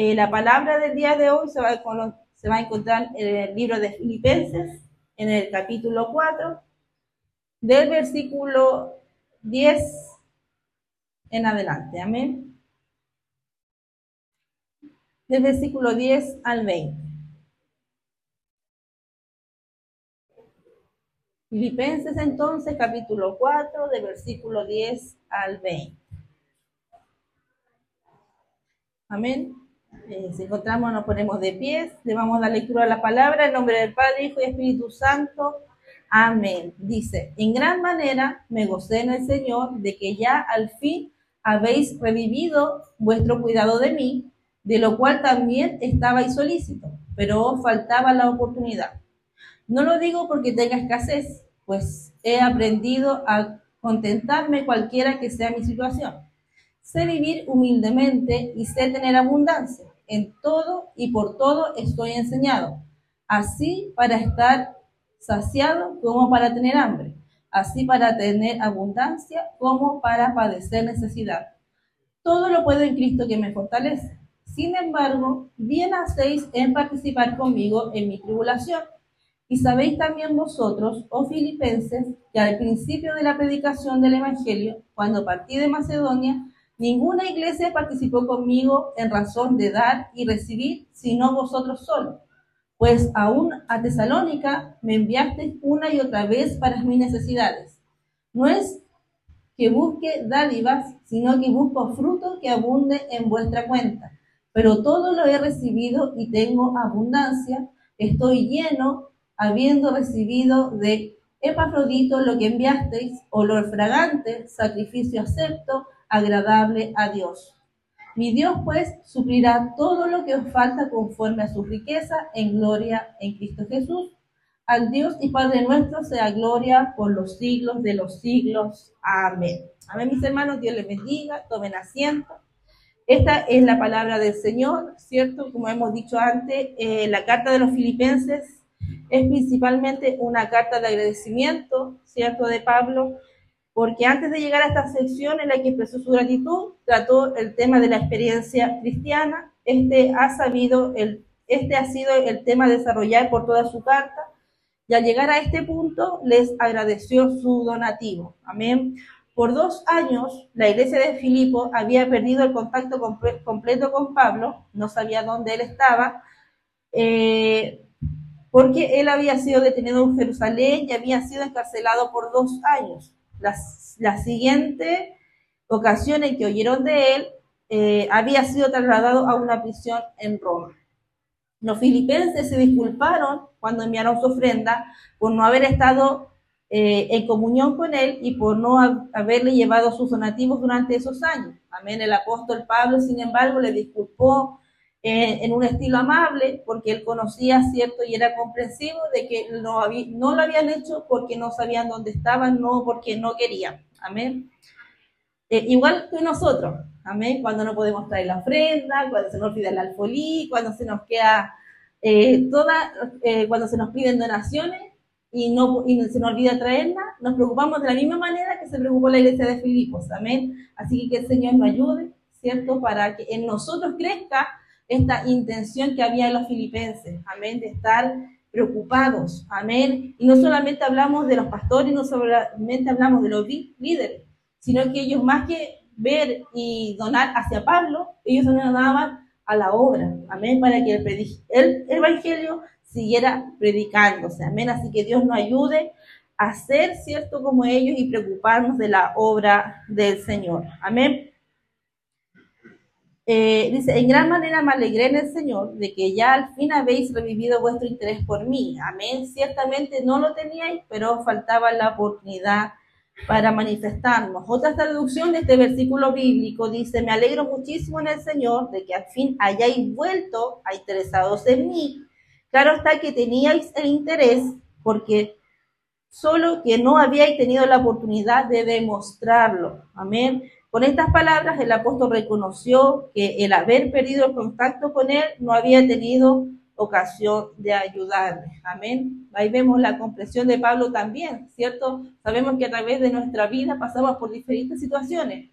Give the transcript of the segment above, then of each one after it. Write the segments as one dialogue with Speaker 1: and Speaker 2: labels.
Speaker 1: Eh, la palabra del día de hoy se va, a, se va a encontrar en el libro de Filipenses, en el capítulo 4, del versículo 10 en adelante. Amén. Del versículo 10 al 20. Filipenses entonces, capítulo 4, de versículo 10 al 20. Amén. Eh, si encontramos, nos ponemos de pies, le vamos a dar lectura a la palabra en nombre del Padre, Hijo y Espíritu Santo. Amén. Dice, en gran manera me gocé en el Señor de que ya al fin habéis revivido vuestro cuidado de mí, de lo cual también estabais solícito, pero os faltaba la oportunidad. No lo digo porque tenga escasez, pues he aprendido a contentarme cualquiera que sea mi situación. Sé vivir humildemente y sé tener abundancia. En todo y por todo estoy enseñado, así para estar saciado como para tener hambre, así para tener abundancia como para padecer necesidad. Todo lo puedo en Cristo que me fortalece. Sin embargo, bien hacéis en participar conmigo en mi tribulación y sabéis también vosotros, oh filipenses, que al principio de la predicación del Evangelio, cuando partí de Macedonia, ninguna iglesia participó conmigo en razón de dar y recibir, sino vosotros solos. Pues aún a Tesalónica me enviasteis una y otra vez para mis necesidades. No es que busque dádivas, sino que busco fruto que abunde en vuestra cuenta. Pero todo lo he recibido y tengo abundancia, estoy lleno habiendo recibido de Epafrodito lo que enviasteis, olor fragante, sacrificio acepto, agradable a Dios. Mi Dios pues suplirá todo lo que os falta conforme a su riqueza en gloria en Cristo Jesús. Al Dios y Padre nuestro sea gloria por los siglos de los siglos. Amén. Amén, mis hermanos. Dios les bendiga. Tomen asiento. Esta es la palabra del Señor, ¿cierto? Como hemos dicho antes, eh, la carta de los filipenses es principalmente una carta de agradecimiento, ¿cierto?, de Pablo, porque antes de llegar a esta sección en la que expresó su gratitud, trató el tema de la experiencia cristiana. Este ha sabido, el, este ha sido el tema a desarrollar por toda su carta, y al llegar a este punto les agradeció su donativo. Amén. Por dos años, la iglesia de Filipo había perdido el contacto completo con Pablo, no sabía dónde él estaba. Eh, porque él había sido detenido en Jerusalén y había sido encarcelado por dos años. La, siguiente ocasión en que oyeron de él, eh, había sido trasladado a una prisión en Roma. Los filipenses se disculparon cuando enviaron su ofrenda por no haber estado eh, en comunión con él y por no haberle llevado sus donativos durante esos años. Amén. El apóstol Pablo, sin embargo, le disculpó en un estilo amable, porque él conocía, ¿cierto? Y era comprensivo de que no, no lo habían hecho porque no sabían dónde estaban, no porque no querían. Amén. Eh, igual que nosotros, amén, cuando no podemos traer la ofrenda, cuando se nos pide el alfolí, cuando se nos queda eh, toda, eh, cuando se nos piden donaciones y no y se nos olvida traerla, nos preocupamos de la misma manera que se preocupó la iglesia de Filipos, amén. Así que que el Señor nos ayude, ¿cierto? Para que en nosotros crezca esta intención que había en los filipenses, amén, de estar preocupados, amén. Y no solamente hablamos de los pastores, no solamente hablamos de los líderes, sino que ellos más que ver y donar hacia Pablo, ellos donaban a la obra, amén, para que el, el evangelio siguiera predicándose, amén. Así que Dios nos ayude a ser cierto como ellos y preocuparnos de la obra del Señor, amén. Eh, dice, en gran manera me alegré en el Señor de que ya al fin habéis revivido vuestro interés por mí. Amén. Ciertamente no lo teníais, pero faltaba la oportunidad para manifestarnos. Otra traducción de este versículo bíblico dice, me alegro muchísimo en el Señor de que al fin hayáis vuelto a interesados en mí. Claro está que teníais el interés porque solo que no habíais tenido la oportunidad de demostrarlo. Amén. Con estas palabras, el apóstol reconoció que el haber perdido el contacto con él no había tenido ocasión de ayudarle. Amén. Ahí vemos la comprensión de Pablo también, ¿cierto? Sabemos que a través de nuestra vida pasamos por diferentes situaciones.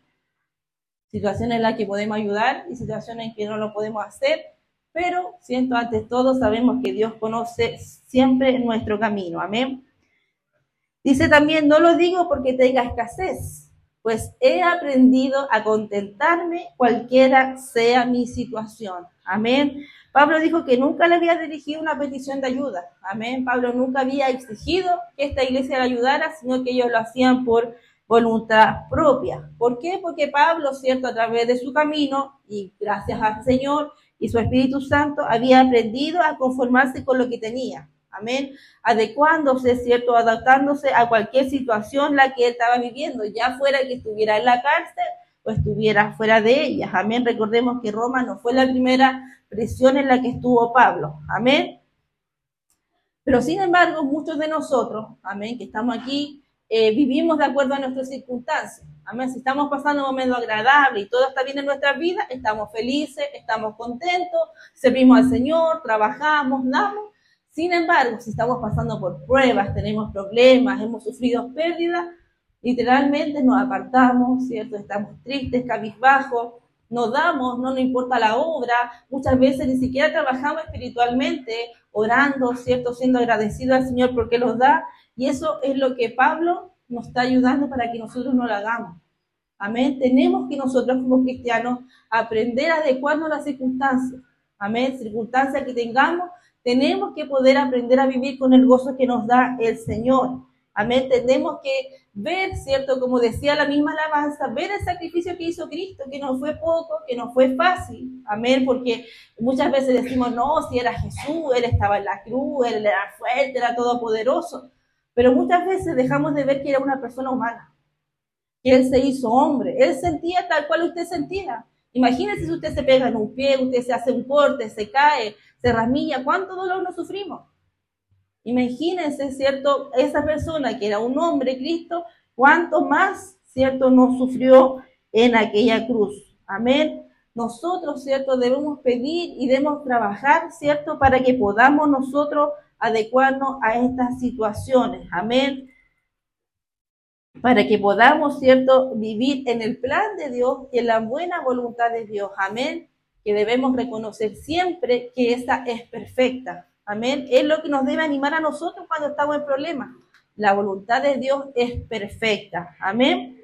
Speaker 1: situaciones en las que podemos ayudar y situaciones en que no lo podemos hacer, pero siento ante todo sabemos que Dios conoce siempre nuestro camino. Amén. Dice también, no lo digo porque tenga escasez, pues he aprendido a contentarme cualquiera sea mi situación. Amén. Pablo dijo que nunca le había dirigido una petición de ayuda. Amén. Pablo nunca había exigido que esta iglesia le ayudara, sino que ellos lo hacían por voluntad propia. ¿Por qué? Porque Pablo, cierto, a través de su camino y gracias al Señor y su Espíritu Santo, había aprendido a conformarse con lo que tenía. Amén. Adecuándose, cierto, adaptándose a cualquier situación la que él estaba viviendo, ya fuera que estuviera en la cárcel o estuviera fuera de ella. Amén. Recordemos que Roma no fue la primera prisión en la que estuvo Pablo. Amén. Pero sin embargo, muchos de nosotros, amén, que estamos aquí, eh, vivimos de acuerdo a nuestras circunstancias. Amén. Si estamos pasando un momento agradable y todo está bien en nuestra vida, estamos felices, estamos contentos, servimos al Señor, trabajamos, damos. Sin embargo, si estamos pasando por pruebas, tenemos problemas, hemos sufrido pérdidas, literalmente nos apartamos, ¿cierto? Estamos tristes, cabizbajos, nos damos, no nos importa la obra, muchas veces ni siquiera trabajamos espiritualmente, orando, ¿cierto? Siendo agradecidos al Señor porque los da. Y eso es lo que Pablo nos está ayudando para que nosotros no lo hagamos. Amén. Tenemos que nosotros como cristianos aprender a adecuarnos a las circunstancias. Amén. Circunstancias que tengamos, tenemos que poder aprender a vivir con el gozo que nos da el Señor. Amén. Tenemos que ver, ¿cierto? Como decía la misma alabanza, ver el sacrificio que hizo Cristo, que no fue poco, que no fue fácil. Amén. Porque muchas veces decimos, no, si era Jesús, Él estaba en la cruz, Él era fuerte, era todopoderoso. Pero muchas veces dejamos de ver que era una persona humana, que Él se hizo hombre. Él sentía tal cual usted sentía. Imagínese si usted se pega en un pie, usted se hace un corte, se cae, se ramilla, ¿cuánto dolor nos sufrimos? Imagínense, ¿cierto? Esa persona que era un hombre, Cristo, cuánto más, ¿cierto? Nos sufrió en aquella cruz. Amén. Nosotros, ¿cierto? Debemos pedir y debemos trabajar, ¿cierto? Para que podamos nosotros adecuarnos a estas situaciones. Amén. Para que podamos, ¿cierto? Vivir en el plan de Dios y en la buena voluntad de Dios. Amén. Que debemos reconocer siempre que esa es perfecta. Amén. Es lo que nos debe animar a nosotros cuando estamos en problemas. La voluntad de Dios es perfecta. Amén.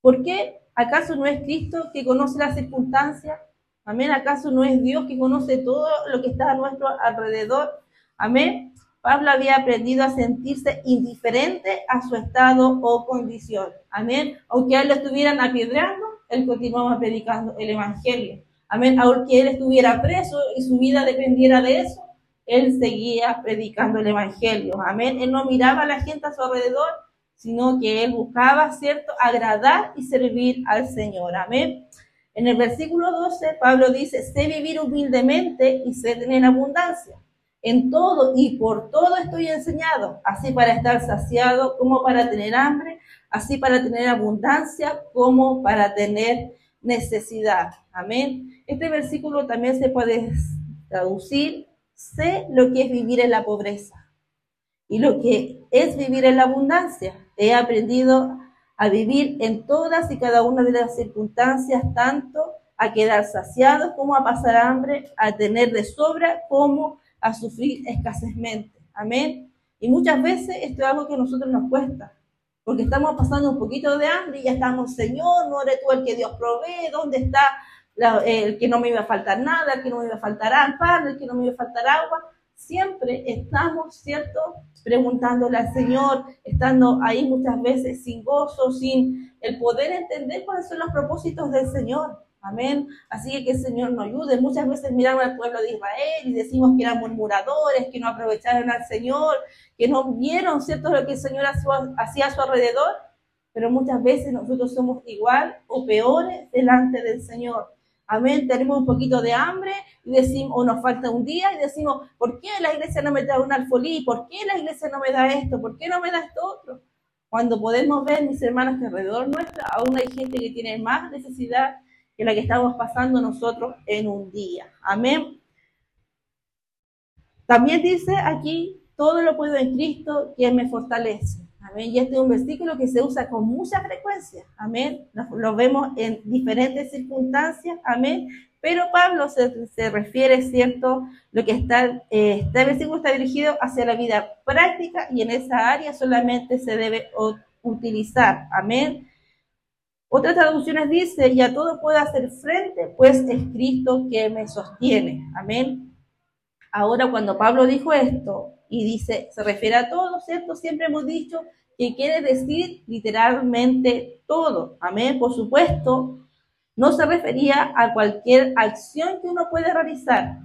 Speaker 1: ¿Por qué? ¿Acaso no es Cristo que conoce las circunstancias? Amén. ¿Acaso no es Dios que conoce todo lo que está a nuestro alrededor? Amén. Pablo había aprendido a sentirse indiferente a su estado o condición. Amén. Aunque a él lo estuvieran apedreando, él continuaba predicando el Evangelio. Amén. Aunque él estuviera preso y su vida dependiera de eso, él seguía predicando el Evangelio. Amén. Él no miraba a la gente a su alrededor, sino que él buscaba, ¿cierto?, agradar y servir al Señor. Amén. En el versículo 12, Pablo dice, sé vivir humildemente y sé tener abundancia. En todo y por todo estoy enseñado, así para estar saciado como para tener hambre, así para tener abundancia como para tener necesidad. Amén. Este versículo también se puede traducir sé lo que es vivir en la pobreza y lo que es vivir en la abundancia. He aprendido a vivir en todas y cada una de las circunstancias, tanto a quedar saciados como a pasar hambre, a tener de sobra como a sufrir escasezmente. Amén. Y muchas veces esto es algo que a nosotros nos cuesta, porque estamos pasando un poquito de hambre y ya estamos, Señor, no eres tú el que Dios provee, ¿dónde está el que no me iba a faltar nada, el que no me iba a faltar pan, el que no me iba a faltar agua. Siempre estamos, ¿cierto? Preguntándole al Señor, estando ahí muchas veces sin gozo, sin el poder entender cuáles son los propósitos del Señor. Amén. Así que que el Señor nos ayude. Muchas veces miramos al pueblo de Israel y decimos que eran murmuradores, que no aprovecharon al Señor, que no vieron, ¿cierto?, lo que el Señor hacía a su alrededor. Pero muchas veces nosotros somos igual o peores delante del Señor. Amén, tenemos un poquito de hambre y decimos, o nos falta un día y decimos, ¿por qué la iglesia no me da un alfolí? ¿Por qué la iglesia no me da esto? ¿Por qué no me da esto otro? Cuando podemos ver, mis hermanos, que alrededor nuestra aún hay gente que tiene más necesidad que la que estamos pasando nosotros en un día. Amén. También dice aquí, todo lo puedo en Cristo, quien me fortalece. Amén. Y este es un versículo que se usa con mucha frecuencia. Amén. Lo, vemos en diferentes circunstancias. Amén. Pero Pablo se, refiere, ¿cierto? Lo que está, eh, este versículo está dirigido hacia la vida práctica y en esa área solamente se debe utilizar. Amén. Otras traducciones dice, y a todo puedo hacer frente, pues es Cristo que me sostiene. Amén. Ahora, cuando Pablo dijo esto y dice, se refiere a todo, ¿cierto? Siempre hemos dicho que quiere decir literalmente todo. Amén. Por supuesto, no se refería a cualquier acción que uno puede realizar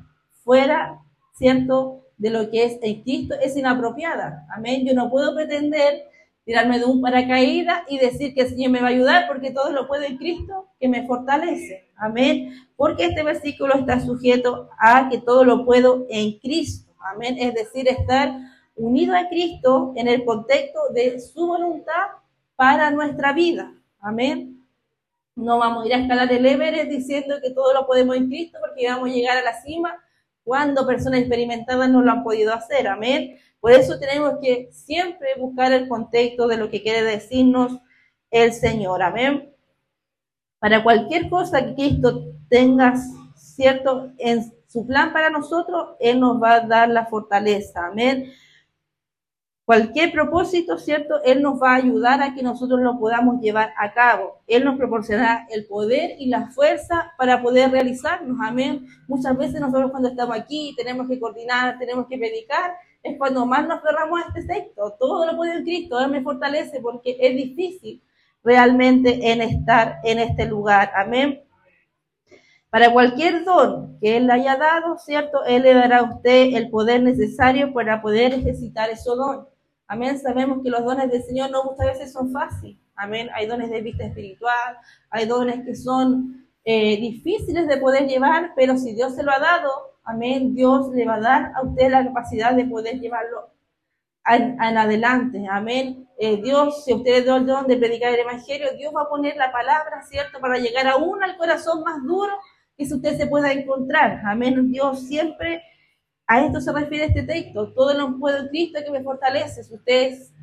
Speaker 1: fuera, ¿cierto? De lo que es en Cristo es inapropiada. Amén. Yo no puedo pretender tirarme de un paracaídas y decir que el Señor me va a ayudar porque todo lo puede en Cristo que me fortalece. Amén. Porque este versículo está sujeto a que todo lo puedo en Cristo. Amén. Es decir, estar unido a Cristo en el contexto de su voluntad para nuestra vida. Amén. No vamos a ir a escalar el Everest diciendo que todo lo podemos en Cristo porque vamos a llegar a la cima cuando personas experimentadas no lo han podido hacer. Amén. Por eso tenemos que siempre buscar el contexto de lo que quiere decirnos el Señor. Amén. Para cualquier cosa que Cristo tenga, ¿cierto? En su plan para nosotros, Él nos va a dar la fortaleza. Amén. Cualquier propósito, ¿cierto? Él nos va a ayudar a que nosotros lo podamos llevar a cabo. Él nos proporcionará el poder y la fuerza para poder realizarnos. Amén. Muchas veces nosotros cuando estamos aquí tenemos que coordinar, tenemos que predicar, es cuando más nos cerramos a este texto. Todo lo puede en Cristo, Él me fortalece porque es difícil realmente en estar en este lugar. Amén. Para cualquier don que Él le haya dado, ¿cierto? Él le dará a usted el poder necesario para poder ejercitar ese don. Amén. Sabemos que los dones del Señor no muchas veces son fáciles. Amén. Hay dones de vista espiritual, hay dones que son eh, difíciles de poder llevar, pero si Dios se lo ha dado, Amén. Dios le va a dar a usted la capacidad de poder llevarlo en, adelante. Amén. Eh, Dios, si usted le da el don de predicar el Evangelio, Dios va a poner la palabra, ¿cierto? Para llegar aún al corazón más duro que si usted se pueda encontrar. Amén. Dios siempre, a esto se refiere este texto. Todo lo puedo en Cristo que me fortalece. Si usted es,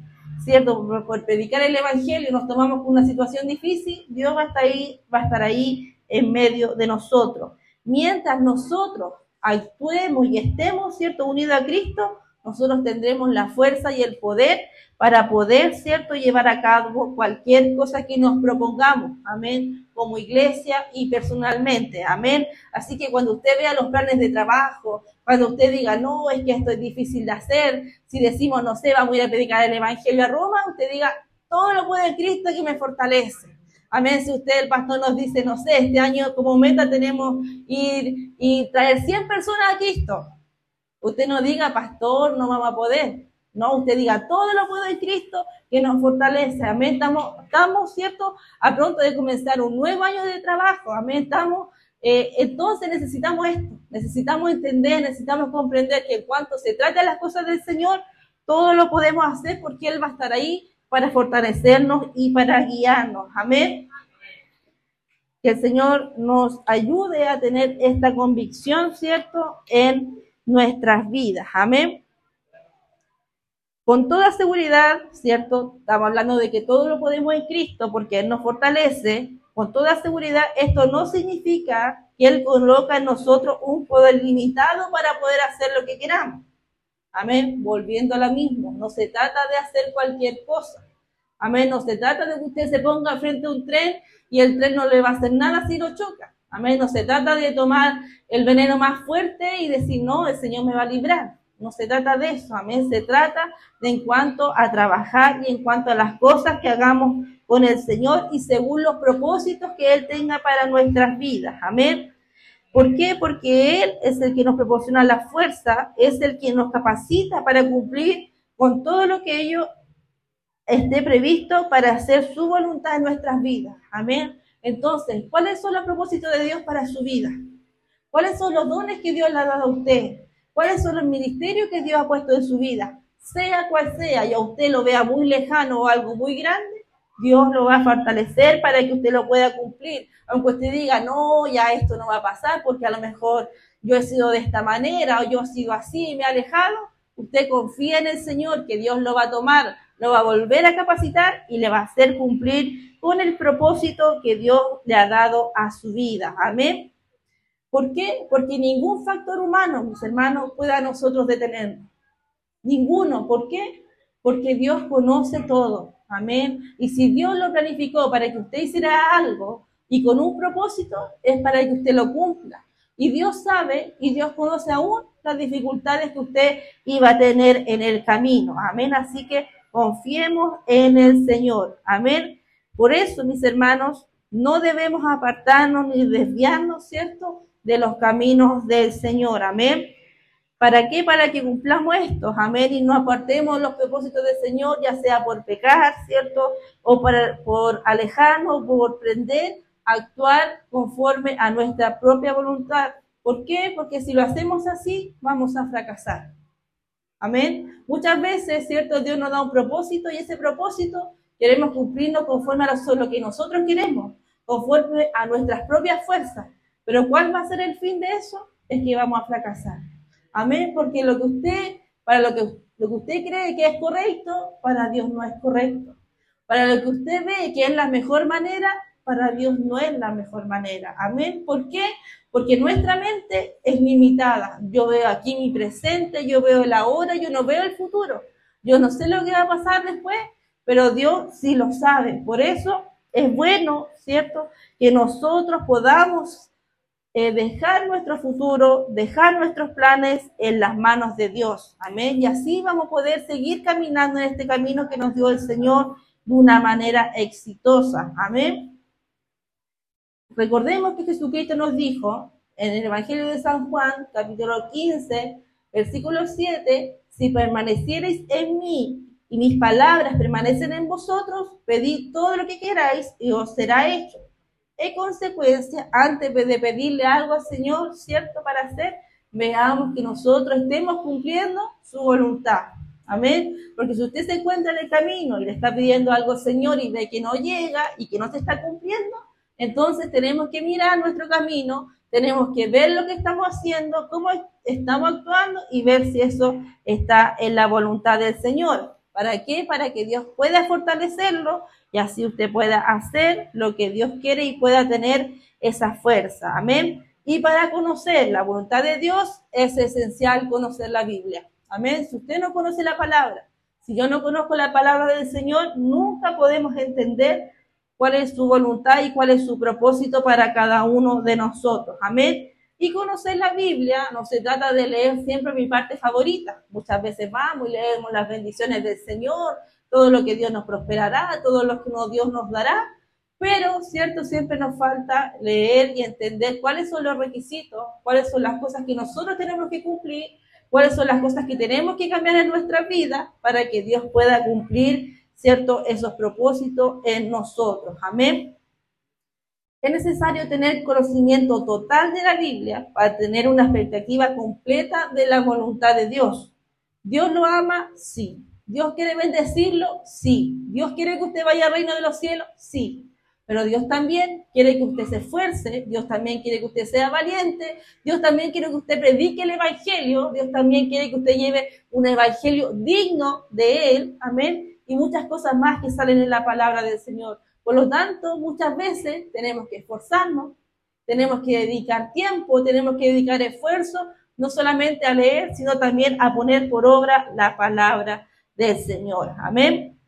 Speaker 1: ¿cierto? Por, predicar el Evangelio nos tomamos con una situación difícil, Dios va a estar ahí, va a estar ahí en medio de nosotros. Mientras nosotros actuemos y estemos, ¿cierto?, unidos a Cristo, nosotros tendremos la fuerza y el poder para poder, ¿cierto?, llevar a cabo cualquier cosa que nos propongamos, amén, como iglesia y personalmente, amén. Así que cuando usted vea los planes de trabajo, cuando usted diga, no, es que esto es difícil de hacer, si decimos, no sé, vamos a ir a predicar el Evangelio a Roma, usted diga, todo lo puede Cristo que me fortalece. Amén. Si usted, el pastor, nos dice, no sé, este año como meta tenemos ir y traer 100 personas a Cristo. Usted no diga, pastor, no vamos a poder. No, usted diga, todo lo puedo en Cristo que nos fortalece. Amén. Estamos, estamos, ¿cierto? A pronto de comenzar un nuevo año de trabajo. Amén. Estamos, eh, entonces necesitamos esto. Necesitamos entender, necesitamos comprender que en cuanto se trata de las cosas del Señor, todo lo podemos hacer porque Él va a estar ahí para fortalecernos y para guiarnos. Amén. Que el Señor nos ayude a tener esta convicción, ¿cierto?, en nuestras vidas. Amén. Con toda seguridad, ¿cierto? Estamos hablando de que todo lo podemos en Cristo porque Él nos fortalece. Con toda seguridad, esto no significa que Él coloca en nosotros un poder limitado para poder hacer lo que queramos. Amén. Volviendo a la misma. No se trata de hacer cualquier cosa. Amén. No se trata de que usted se ponga frente a un tren y el tren no le va a hacer nada si lo choca. Amén. No se trata de tomar el veneno más fuerte y decir, no, el Señor me va a librar. No se trata de eso. Amén. Se trata de en cuanto a trabajar y en cuanto a las cosas que hagamos con el Señor y según los propósitos que Él tenga para nuestras vidas. Amén. ¿Por qué? Porque Él es el que nos proporciona la fuerza, es el que nos capacita para cumplir con todo lo que ello esté previsto para hacer su voluntad en nuestras vidas. Amén. Entonces, ¿cuáles son los propósitos de Dios para su vida? ¿Cuáles son los dones que Dios le ha dado a usted? ¿Cuáles son los ministerios que Dios ha puesto en su vida? Sea cual sea, y a usted lo vea muy lejano o algo muy grande, Dios lo va a fortalecer para que usted lo pueda cumplir. Aunque usted diga, no, ya esto no va a pasar porque a lo mejor yo he sido de esta manera o yo he sido así y me he alejado, usted confía en el Señor que Dios lo va a tomar, lo va a volver a capacitar y le va a hacer cumplir con el propósito que Dios le ha dado a su vida. Amén. ¿Por qué? Porque ningún factor humano, mis hermanos, pueda nosotros detenernos. Ninguno. ¿Por qué? Porque Dios conoce todo. Amén. Y si Dios lo planificó para que usted hiciera algo y con un propósito, es para que usted lo cumpla. Y Dios sabe y Dios conoce aún las dificultades que usted iba a tener en el camino. Amén. Así que confiemos en el Señor. Amén. Por eso, mis hermanos, no debemos apartarnos ni desviarnos, ¿cierto? De los caminos del Señor. Amén. ¿Para qué? Para que cumplamos esto. Amén. Y no apartemos los propósitos del Señor, ya sea por pecar, ¿cierto? O por alejarnos, por prender, actuar conforme a nuestra propia voluntad. ¿Por qué? Porque si lo hacemos así, vamos a fracasar. Amén. Muchas veces, ¿cierto? Dios nos da un propósito y ese propósito queremos cumplirlo conforme a lo que nosotros queremos, conforme a nuestras propias fuerzas. Pero ¿cuál va a ser el fin de eso? Es que vamos a fracasar. Amén. Porque lo que usted, para lo que, lo que usted cree que es correcto, para Dios no es correcto. Para lo que usted ve que es la mejor manera, para Dios no es la mejor manera. Amén. ¿Por qué? Porque nuestra mente es limitada. Yo veo aquí mi presente, yo veo el ahora, yo no veo el futuro. Yo no sé lo que va a pasar después, pero Dios sí lo sabe. Por eso es bueno, ¿cierto? Que nosotros podamos eh, dejar nuestro futuro, dejar nuestros planes en las manos de Dios. Amén. Y así vamos a poder seguir caminando en este camino que nos dio el Señor de una manera exitosa. Amén. Recordemos que Jesucristo nos dijo en el Evangelio de San Juan, capítulo 15, versículo 7, si permaneciereis en mí y mis palabras permanecen en vosotros, pedid todo lo que queráis y os será hecho. En consecuencia, antes de pedirle algo al Señor, ¿cierto? Para hacer, veamos que nosotros estemos cumpliendo su voluntad. Amén. Porque si usted se encuentra en el camino y le está pidiendo algo al Señor y ve que no llega y que no se está cumpliendo, entonces tenemos que mirar nuestro camino, tenemos que ver lo que estamos haciendo, cómo estamos actuando y ver si eso está en la voluntad del Señor. ¿Para qué? Para que Dios pueda fortalecerlo y así usted pueda hacer lo que Dios quiere y pueda tener esa fuerza. Amén. Y para conocer la voluntad de Dios es esencial conocer la Biblia. Amén. Si usted no conoce la palabra, si yo no conozco la palabra del Señor, nunca podemos entender cuál es su voluntad y cuál es su propósito para cada uno de nosotros. Amén. Y conocer la Biblia no se trata de leer siempre mi parte favorita. Muchas veces vamos y leemos las bendiciones del Señor, todo lo que Dios nos prosperará, todo lo que Dios nos dará. Pero, cierto, siempre nos falta leer y entender cuáles son los requisitos, cuáles son las cosas que nosotros tenemos que cumplir, cuáles son las cosas que tenemos que cambiar en nuestra vida para que Dios pueda cumplir ¿cierto? Esos propósitos en nosotros. Amén. Es necesario tener conocimiento total de la Biblia para tener una perspectiva completa de la voluntad de Dios. ¿Dios lo ama? Sí. ¿Dios quiere bendecirlo? Sí. ¿Dios quiere que usted vaya al reino de los cielos? Sí. Pero Dios también quiere que usted se esfuerce, Dios también quiere que usted sea valiente, Dios también quiere que usted predique el Evangelio, Dios también quiere que usted lleve un Evangelio digno de Él, amén, y muchas cosas más que salen en la palabra del Señor. Por lo tanto, muchas veces tenemos que esforzarnos, tenemos que dedicar tiempo, tenemos que dedicar esfuerzo, no solamente a leer, sino también a poner por obra la palabra del Señor. Amén.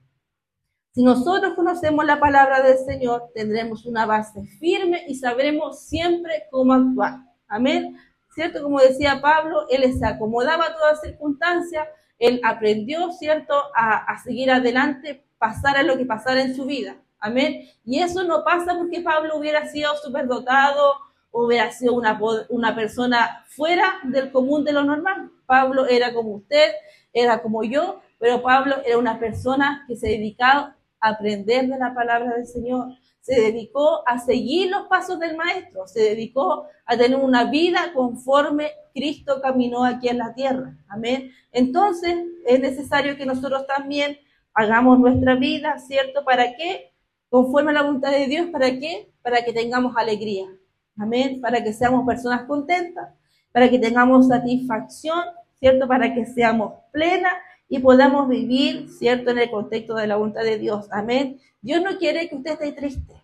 Speaker 1: Si nosotros conocemos la palabra del Señor, tendremos una base firme y sabremos siempre cómo actuar. Amén. ¿Cierto? Como decía Pablo, él se acomodaba a todas circunstancias, él aprendió, ¿cierto?, a, seguir adelante, pasara lo que pasara en su vida. Amén. Y eso no pasa porque Pablo hubiera sido superdotado, hubiera sido una, una persona fuera del común de lo normal. Pablo era como usted, era como yo, pero Pablo era una persona que se dedicaba a aprender de la palabra del Señor, se dedicó a seguir los pasos del Maestro, se dedicó a tener una vida conforme Cristo caminó aquí en la tierra. Amén. Entonces es necesario que nosotros también hagamos nuestra vida, ¿cierto? ¿Para qué? Conforme a la voluntad de Dios, ¿para qué? Para que tengamos alegría. Amén. Para que seamos personas contentas, para que tengamos satisfacción, ¿cierto? Para que seamos plenas y podamos vivir, ¿cierto?, en el contexto de la voluntad de Dios. Amén. Dios no quiere que usted esté triste.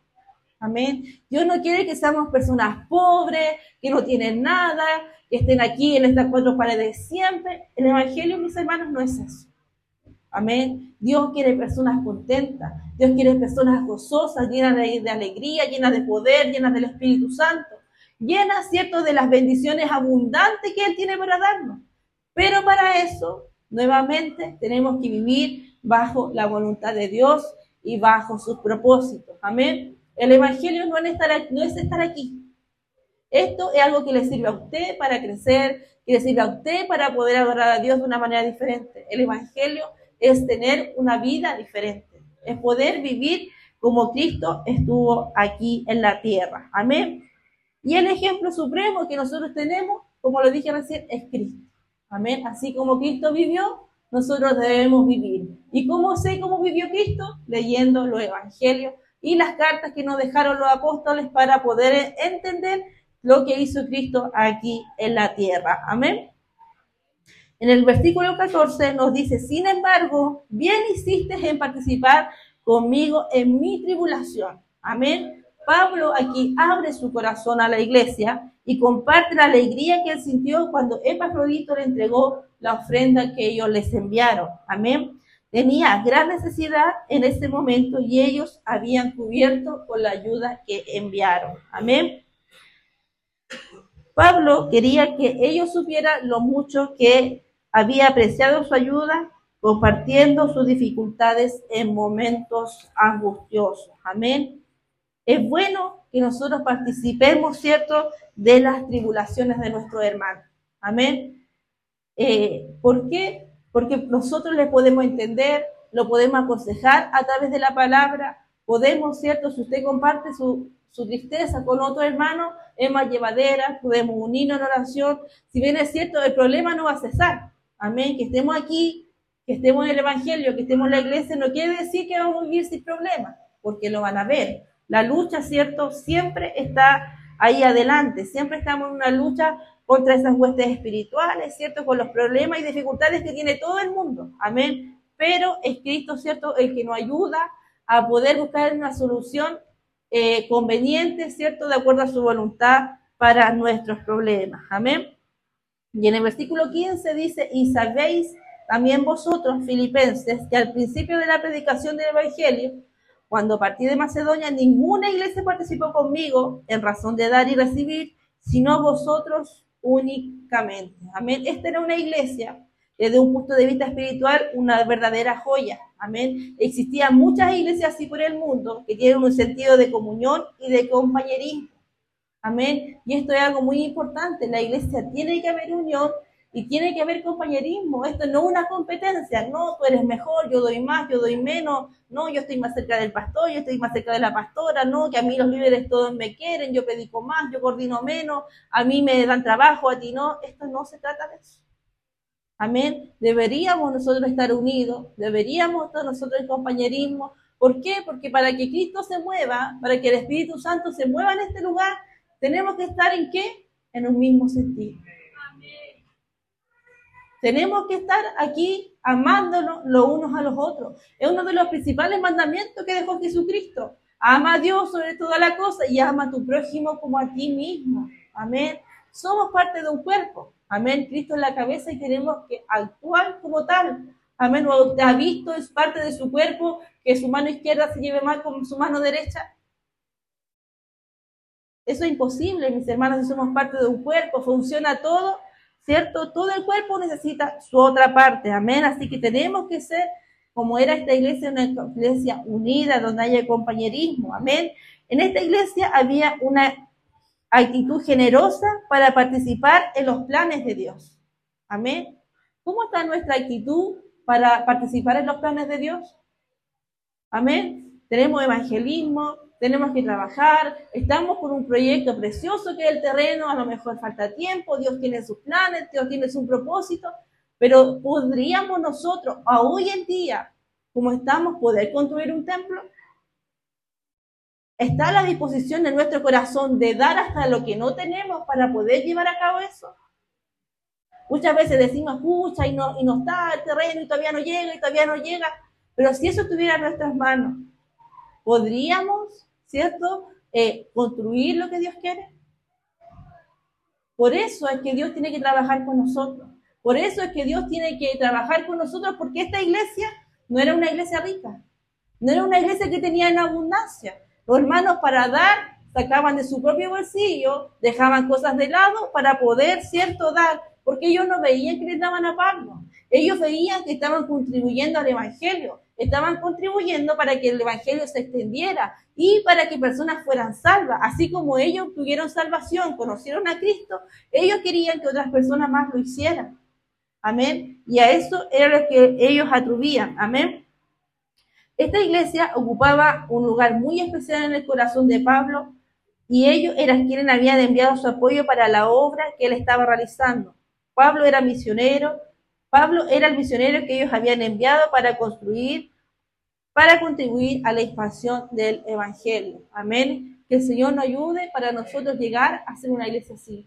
Speaker 1: Amén. Dios no quiere que seamos personas pobres, que no tienen nada, que estén aquí en estas cuatro paredes siempre. El Evangelio, mis hermanos, no es eso. Amén. Dios quiere personas contentas. Dios quiere personas gozosas, llenas de, alegría, llenas de poder, llenas del Espíritu Santo. Llenas, ¿cierto?, de las bendiciones abundantes que Él tiene para darnos. Pero para eso, nuevamente, tenemos que vivir bajo la voluntad de Dios y bajo sus propósitos. Amén. El Evangelio no es estar, aquí. Esto es algo que le sirve a usted para crecer, que le sirve a usted para poder adorar a Dios de una manera diferente. El Evangelio es tener una vida diferente, es poder vivir como Cristo estuvo aquí en la tierra. Amén. Y el ejemplo supremo que nosotros tenemos, como lo dije recién, es Cristo. Amén. Así como Cristo vivió, nosotros debemos vivir. ¿Y cómo sé cómo vivió Cristo? Leyendo los evangelios y las cartas que nos dejaron los apóstoles para poder entender lo que hizo Cristo aquí en la tierra. Amén. En el versículo 14 nos dice, sin embargo, bien hiciste en participar conmigo en mi tribulación. Amén. Pablo aquí abre su corazón a la iglesia y comparte la alegría que él sintió cuando Epafrodito le entregó la ofrenda que ellos les enviaron. Amén. Tenía gran necesidad en ese momento y ellos habían cubierto con la ayuda que enviaron. Amén. Pablo quería que ellos supieran lo mucho que había apreciado su ayuda, compartiendo sus dificultades en momentos angustiosos. Amén. Es bueno que nosotros participemos, ¿cierto?, de las tribulaciones de nuestros hermanos. Amén. Eh, ¿Por qué? porque nosotros le podemos entender, lo podemos aconsejar a través de la palabra, podemos, ¿cierto? Si usted comparte su, tristeza con otro hermano, es más llevadera, podemos unirnos en oración. Si bien es cierto, el problema no va a cesar. Amén. Que estemos aquí, que estemos en el Evangelio, que estemos en la iglesia, no quiere decir que vamos a vivir sin problemas, porque lo van a ver. La lucha, ¿cierto? Siempre está ahí adelante, siempre estamos en una lucha contra esas huestes espirituales, ¿cierto? Con los problemas y dificultades que tiene todo el mundo. Amén. Pero es Cristo, ¿cierto? El que nos ayuda a poder buscar una solución eh, conveniente, ¿cierto? De acuerdo a su voluntad para nuestros problemas. Amén. Y en el versículo 15 dice, y sabéis también vosotros, filipenses, que al principio de la predicación del Evangelio, cuando partí de Macedonia, ninguna iglesia participó conmigo en razón de dar y recibir, sino vosotros únicamente. Amén. Esta era una iglesia desde un punto de vista espiritual, una verdadera joya. Amén. Existían muchas iglesias así por el mundo que tienen un sentido de comunión y de compañerismo. Amén. Y esto es algo muy importante. La iglesia tiene que haber unión y tiene que haber compañerismo. Esto no es una competencia. No, tú eres mejor, yo doy más, yo doy menos. No, yo estoy más cerca del pastor, yo estoy más cerca de la pastora. No, que a mí los líderes todos me quieren, yo predico más, yo coordino menos, a mí me dan trabajo, a ti no. Esto no se trata de eso. Amén. Deberíamos nosotros estar unidos, deberíamos estar nosotros en compañerismo. ¿Por qué? Porque para que Cristo se mueva, para que el Espíritu Santo se mueva en este lugar, tenemos que estar en qué? En un mismo sentido. Tenemos que estar aquí amándonos los unos a los otros. Es uno de los principales mandamientos que dejó Jesucristo. Ama a Dios sobre toda la cosa y ama a tu prójimo como a ti mismo. Amén. Somos parte de un cuerpo. Amén. Cristo es la cabeza y tenemos que actuar como tal. Amén. ¿Usted ha visto, es parte de su cuerpo, que su mano izquierda se lleve mal con su mano derecha? Eso es imposible, mis hermanos, si somos parte de un cuerpo, funciona todo ¿cierto? Todo el cuerpo necesita su otra parte, amén. Así que tenemos que ser como era esta iglesia, una iglesia unida, donde haya compañerismo, amén. En esta iglesia había una actitud generosa para participar en los planes de Dios, amén. ¿Cómo está nuestra actitud para participar en los planes de Dios? Amén. Tenemos evangelismo, tenemos que trabajar, estamos con un proyecto precioso que es el terreno, a lo mejor falta tiempo, Dios tiene sus planes, Dios tiene su propósito, pero ¿podríamos nosotros, a hoy en día, como estamos, poder construir un templo? ¿Está a la disposición de nuestro corazón de dar hasta lo que no tenemos para poder llevar a cabo eso? Muchas veces decimos, pucha, y no, y no está el terreno, y todavía no llega, y todavía no llega. Pero si eso estuviera en nuestras manos, ¿podríamos, cierto, eh, construir lo que Dios quiere? Por eso es que Dios tiene que trabajar con nosotros. Por eso es que Dios tiene que trabajar con nosotros, porque esta iglesia no era una iglesia rica, no era una iglesia que tenía en abundancia. Los hermanos para dar sacaban de su propio bolsillo, dejaban cosas de lado para poder, cierto, dar, porque ellos no veían que les daban a Pablo. Ellos veían que estaban contribuyendo al Evangelio, estaban contribuyendo para que el Evangelio se extendiera y para que personas fueran salvas. Así como ellos tuvieron salvación, conocieron a Cristo, ellos querían que otras personas más lo hicieran. Amén. Y a eso era lo que ellos atribuían. Amén. Esta iglesia ocupaba un lugar muy especial en el corazón de Pablo y ellos eran quienes habían enviado su apoyo para la obra que él estaba realizando. Pablo era misionero, Pablo era el misionero que ellos habían enviado para construir, para contribuir a la expansión del Evangelio. Amén. Que el Señor nos ayude para nosotros llegar a ser una iglesia así,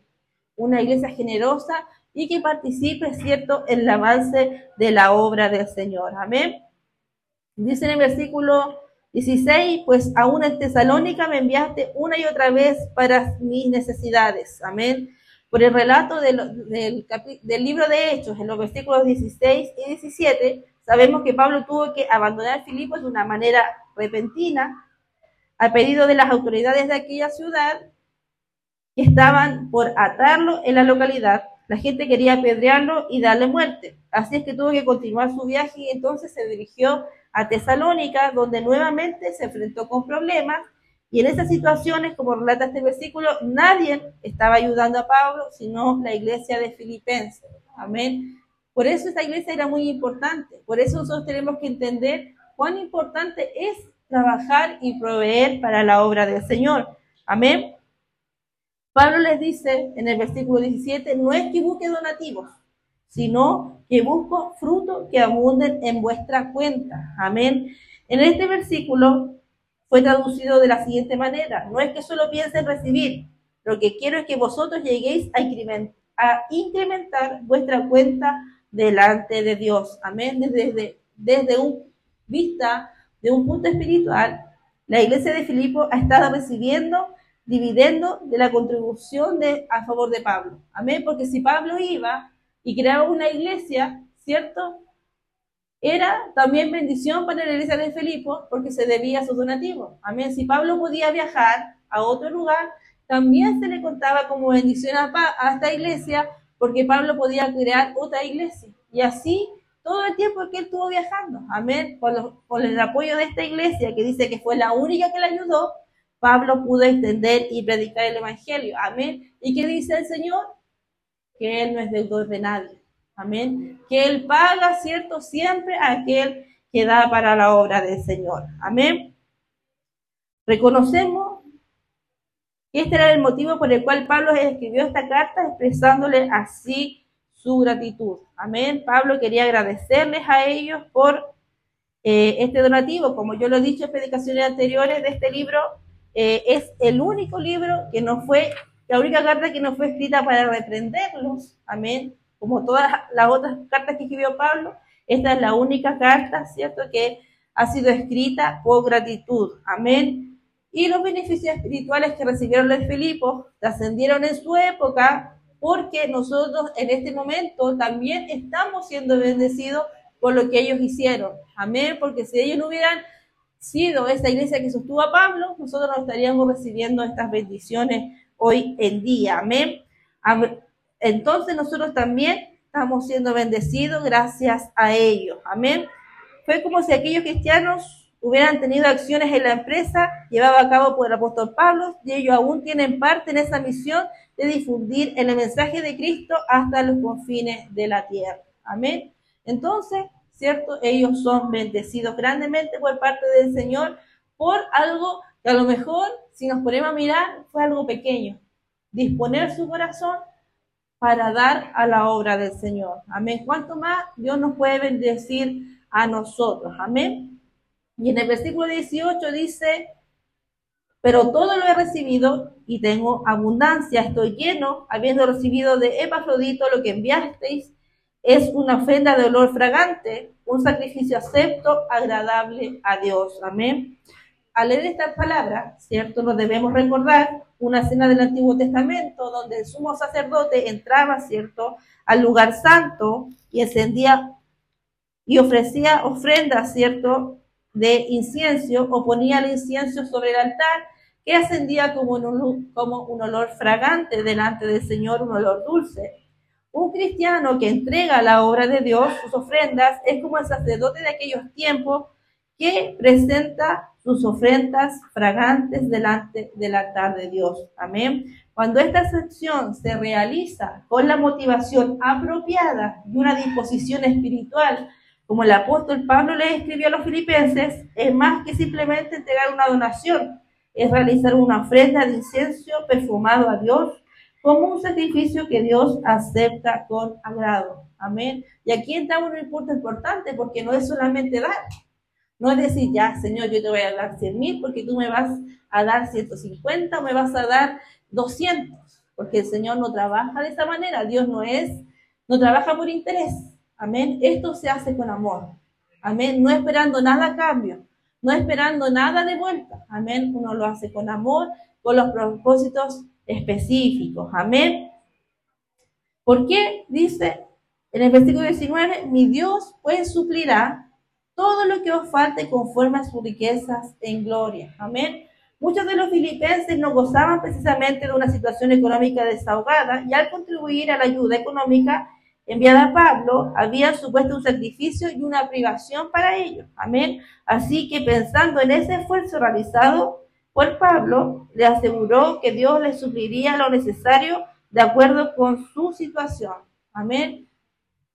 Speaker 1: una iglesia generosa y que participe, ¿cierto?, en el avance de la obra del Señor. Amén. Dice en el versículo 16, pues aún en Tesalónica me enviaste una y otra vez para mis necesidades. Amén. Por el relato del, libro de Hechos, en los versículos 16 y 17, sabemos que Pablo tuvo que abandonar Filipos de una manera repentina, a pedido de las autoridades de aquella ciudad, que estaban por atarlo en la localidad. La gente quería apedrearlo y darle muerte. Así es que tuvo que continuar su viaje y entonces se dirigió a Tesalónica, donde nuevamente se enfrentó con problemas. Y en esas situaciones, como relata este versículo, nadie estaba ayudando a Pablo, sino la iglesia de Filipenses. Amén. Por eso esta iglesia era muy importante. Por eso nosotros tenemos que entender cuán importante es trabajar y proveer para la obra del Señor. Amén. Pablo les dice en el versículo 17, no es que busque donativos, sino que busco fruto que abunden en vuestra cuenta. Amén. En este versículo fue traducido de la siguiente manera. No es que solo piensen recibir, lo que quiero es que vosotros lleguéis a incrementar, vuestra cuenta delante de Dios. Amén. Desde, desde un vista, de un punto espiritual, la iglesia de Filipo ha estado recibiendo dividendo de la contribución de, a favor de Pablo. Amén. Porque si Pablo iba y creaba una iglesia, ¿cierto? Era también bendición para la iglesia de Filipo porque se debía a sus donativos. Amén. Si Pablo podía viajar a otro lugar, también se le contaba como bendición a, esta iglesia porque Pablo podía crear otra iglesia. Y así todo el tiempo que él estuvo viajando. Amén. Con, el apoyo de esta iglesia, que dice que fue la única que le ayudó, Pablo pudo extender y predicar el Evangelio. Amén. ¿Y qué dice el Señor? que Él no es deudor de nadie. Amén. Que Él paga, ¿cierto? Siempre a aquel que da para la obra del Señor. Amén. Reconocemos que este era el motivo por el cual Pablo escribió esta carta expresándole así su gratitud. Amén. Pablo quería agradecerles a ellos por eh, este donativo. Como yo lo he dicho en predicaciones anteriores de este libro, eh, es el único libro que no fue la única carta que no fue escrita para reprenderlos, amén, como todas las otras cartas que escribió Pablo, esta es la única carta, ¿cierto?, que ha sido escrita por gratitud, amén. Y los beneficios espirituales que recibieron los Filipos trascendieron en su época porque nosotros en este momento también estamos siendo bendecidos por lo que ellos hicieron. Amén, porque si ellos no hubieran sido esta iglesia que sostuvo a Pablo, nosotros no estaríamos recibiendo estas bendiciones hoy en día. Amén. Entonces nosotros también estamos siendo bendecidos gracias a ellos. Amén. Fue como si aquellos cristianos hubieran tenido acciones en la empresa llevada a cabo por el apóstol Pablo y ellos aún tienen parte en esa misión de difundir el mensaje de Cristo hasta los confines de la tierra. Amén. Entonces, ¿cierto? Ellos son bendecidos grandemente por parte del Señor por algo que a lo mejor si nos ponemos a mirar, fue algo pequeño. Disponer su corazón para dar a la obra del Señor. Amén. ¿Cuánto más Dios nos puede bendecir a nosotros? Amén. Y en el versículo 18 dice, pero todo lo he recibido y tengo abundancia, estoy lleno, habiendo recibido de Epafrodito lo que enviasteis, es una ofrenda de olor fragante, un sacrificio acepto, agradable a Dios. Amén. Al leer estas palabras, ¿cierto? Nos debemos recordar una escena del Antiguo Testamento donde el sumo sacerdote entraba, ¿cierto?, al lugar santo y encendía y ofrecía ofrendas, ¿cierto?, de incienso o ponía el incienso sobre el altar que ascendía como un, como un olor fragante delante del Señor, un olor dulce. Un cristiano que entrega la obra de Dios, sus ofrendas, es como el sacerdote de aquellos tiempos que presenta sus ofrendas fragantes delante del altar de Dios. Amén. Cuando esta sección se realiza con la motivación apropiada y una disposición espiritual, como el apóstol Pablo le escribió a los filipenses, es más que simplemente entregar una donación, es realizar una ofrenda de incienso perfumado a Dios como un sacrificio que Dios acepta con agrado. Amén. Y aquí entramos en un punto importante porque no es solamente dar. No es decir, ya, Señor, yo te voy a dar 100 mil porque tú me vas a dar 150 o me vas a dar 200. Porque el Señor no trabaja de esa manera. Dios no es, no trabaja por interés. Amén. Esto se hace con amor. Amén. No esperando nada a cambio. No esperando nada de vuelta. Amén. Uno lo hace con amor, con los propósitos específicos. Amén. ¿Por qué? Dice en el versículo 19, mi Dios pues suplirá todo lo que os falte conforme a sus riquezas en gloria. Amén. Muchos de los filipenses no gozaban precisamente de una situación económica desahogada y al contribuir a la ayuda económica enviada a Pablo, habían supuesto un sacrificio y una privación para ellos. Amén. Así que pensando en ese esfuerzo realizado, por Pablo le aseguró que Dios le supliría lo necesario de acuerdo con su situación. Amén.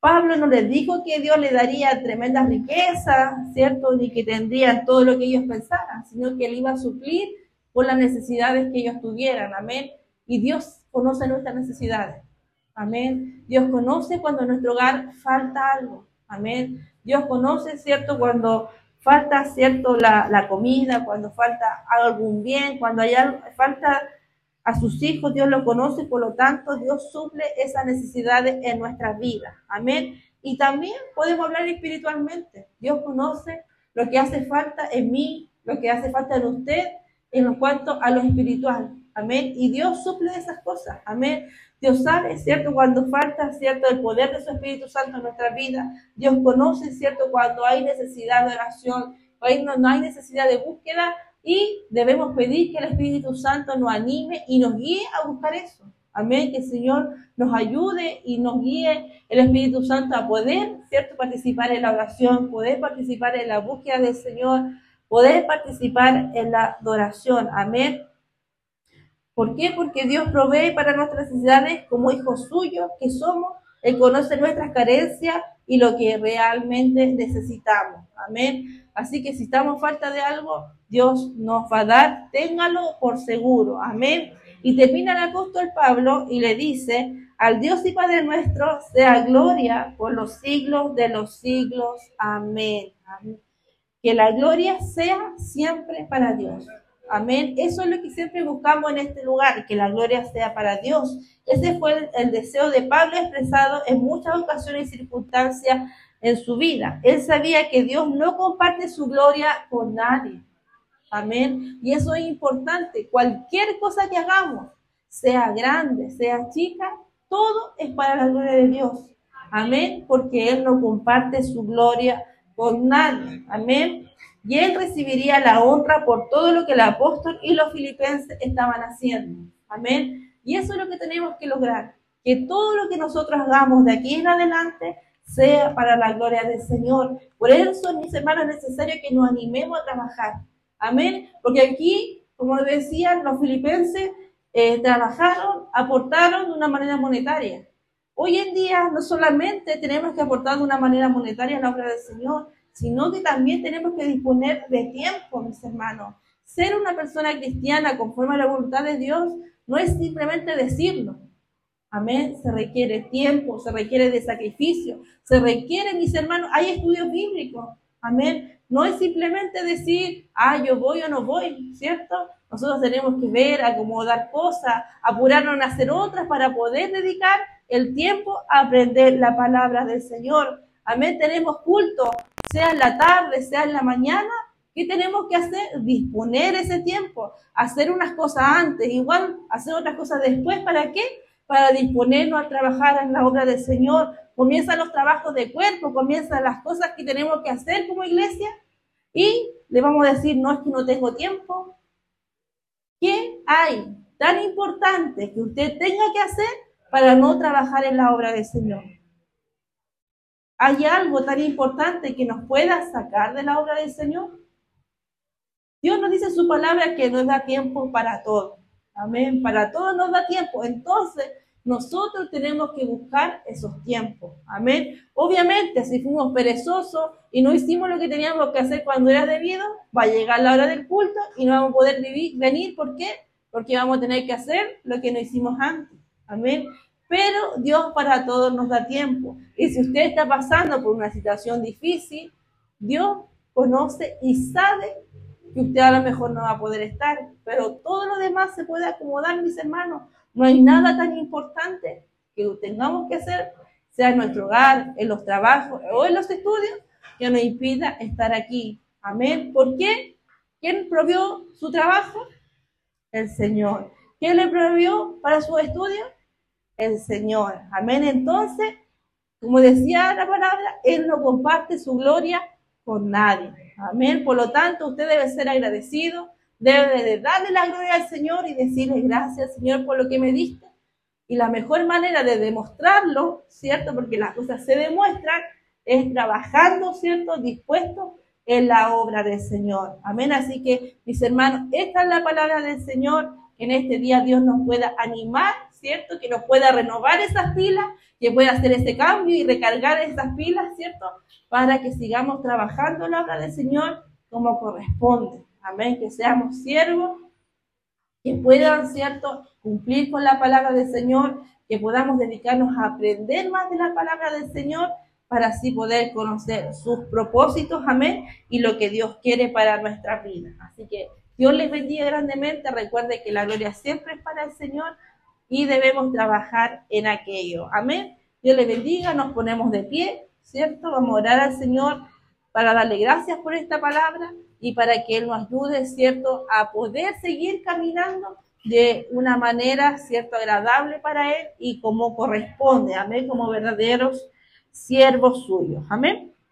Speaker 1: Pablo no les dijo que Dios le daría tremendas riquezas, ¿cierto? Ni que tendrían todo lo que ellos pensaran, sino que él iba a suplir por las necesidades que ellos tuvieran. Amén. Y Dios conoce nuestras necesidades. Amén. Dios conoce cuando en nuestro hogar falta algo. Amén. Dios conoce, ¿cierto? Cuando falta, ¿cierto?, la, comida, cuando falta algún bien, cuando hay falta a sus hijos, Dios lo conoce, por lo tanto, Dios suple esas necesidades en nuestras vidas. Amén. Y también podemos hablar espiritualmente. Dios conoce lo que hace falta en mí, lo que hace falta en usted, en cuanto a lo espiritual. Amén. Y Dios suple esas cosas. Amén. Dios sabe, ¿cierto? Cuando falta, ¿cierto? El poder de su Espíritu Santo en nuestra vida. Dios conoce, ¿cierto? Cuando hay necesidad de oración, cuando no hay necesidad de búsqueda y debemos pedir que el Espíritu Santo nos anime y nos guíe a buscar eso. Amén, que el Señor nos ayude y nos guíe el Espíritu Santo a poder, ¿cierto? Participar en la oración, poder participar en la búsqueda del Señor, poder participar en la adoración. Amén. ¿Por qué? Porque Dios provee para nuestras necesidades como hijos suyos que somos. Él conoce nuestras carencias y lo que realmente necesitamos. Amén. Así que si estamos falta de algo, Dios nos va a dar, téngalo por seguro. Amén. Y termina el apóstol Pablo y le dice, al Dios y Padre nuestro sea gloria por los siglos de los siglos. Amén. Que la gloria sea siempre para Dios. Amén. Eso es lo que siempre buscamos en este lugar, que la gloria sea para Dios. Ese fue el, deseo de Pablo expresado en muchas ocasiones y circunstancias en su vida. Él sabía que Dios no comparte su gloria con nadie. Amén. Y eso es importante. Cualquier cosa que hagamos, sea grande, sea chica, todo es para la gloria de Dios. Amén. Porque Él no comparte su gloria con nadie. Amén y él recibiría la honra por todo lo que el apóstol y los filipenses estaban haciendo. Amén. Y eso es lo que tenemos que lograr, que todo lo que nosotros hagamos de aquí en adelante sea para la gloria del Señor. Por eso, mis hermanos, es necesario que nos animemos a trabajar. Amén. Porque aquí, como decían los filipenses, eh, trabajaron, aportaron de una manera monetaria. Hoy en día no solamente tenemos que aportar de una manera monetaria a la obra del Señor, sino que también tenemos que disponer de tiempo, mis hermanos. Ser una persona cristiana conforme a la voluntad de Dios no es simplemente decirlo. Amén. Se requiere tiempo, se requiere de sacrificio, se requiere, mis hermanos, hay estudios bíblicos. Amén. No es simplemente decir, ah, yo voy o no voy, ¿cierto? Nosotros tenemos que ver, acomodar cosas, apurarnos en hacer otras para poder dedicar el tiempo a aprender la palabra del Señor. Amén. Tenemos culto, sea en la tarde, sea en la mañana. ¿Qué tenemos que hacer? Disponer ese tiempo, hacer unas cosas antes, igual hacer otras cosas después. ¿Para qué? Para disponernos a trabajar en la obra del Señor. Comienzan los trabajos de cuerpo, comienzan las cosas que tenemos que hacer como iglesia y le vamos a decir, no es que no tengo tiempo. ¿Qué hay tan importante que usted tenga que hacer para no trabajar en la obra del Señor? ¿Hay algo tan importante que nos pueda sacar de la obra del Señor? Dios nos dice su palabra que nos da tiempo para todo. Amén. Para todo nos da tiempo. Entonces, nosotros tenemos que buscar esos tiempos. Amén. Obviamente, si fuimos perezosos y no hicimos lo que teníamos que hacer cuando era debido, va a llegar la hora del culto y no vamos a poder vivir, venir. ¿Por qué? Porque vamos a tener que hacer lo que no hicimos antes. Amén. Pero Dios para todos nos da tiempo. Y si usted está pasando por una situación difícil, Dios conoce y sabe que usted a lo mejor no va a poder estar, pero todo lo demás se puede acomodar, mis hermanos. No hay nada tan importante que tengamos que hacer, sea en nuestro hogar, en los trabajos o en los estudios, que nos impida estar aquí. Amén. ¿Por qué? ¿Quién provió su trabajo? El Señor. ¿Quién le provió para su estudio? el Señor. Amén. Entonces, como decía la palabra, Él no comparte su gloria con nadie. Amén. Por lo tanto, usted debe ser agradecido, debe de darle la gloria al Señor y decirle gracias, Señor, por lo que me diste. Y la mejor manera de demostrarlo, ¿cierto? Porque las cosas se demuestran, es trabajando, ¿cierto? Dispuesto en la obra del Señor. Amén. Así que, mis hermanos, esta es la palabra del Señor. En este día Dios nos pueda animar ¿cierto? Que nos pueda renovar esas pilas, que pueda hacer ese cambio y recargar esas pilas, ¿cierto? Para que sigamos trabajando la obra del Señor como corresponde. Amén, que seamos siervos, que puedan, ¿cierto? Cumplir con la palabra del Señor, que podamos dedicarnos a aprender más de la palabra del Señor para así poder conocer sus propósitos, amén, y lo que Dios quiere para nuestra vida. Así que Dios les bendiga grandemente. Recuerde que la gloria siempre es para el Señor y debemos trabajar en aquello. Amén. Dios le bendiga, nos ponemos de pie, ¿cierto? Vamos a orar al Señor para darle gracias por esta palabra y para que Él nos ayude, ¿cierto?, a poder seguir caminando de una manera, ¿cierto?, agradable para Él y como corresponde, amén, como verdaderos siervos suyos. Amén.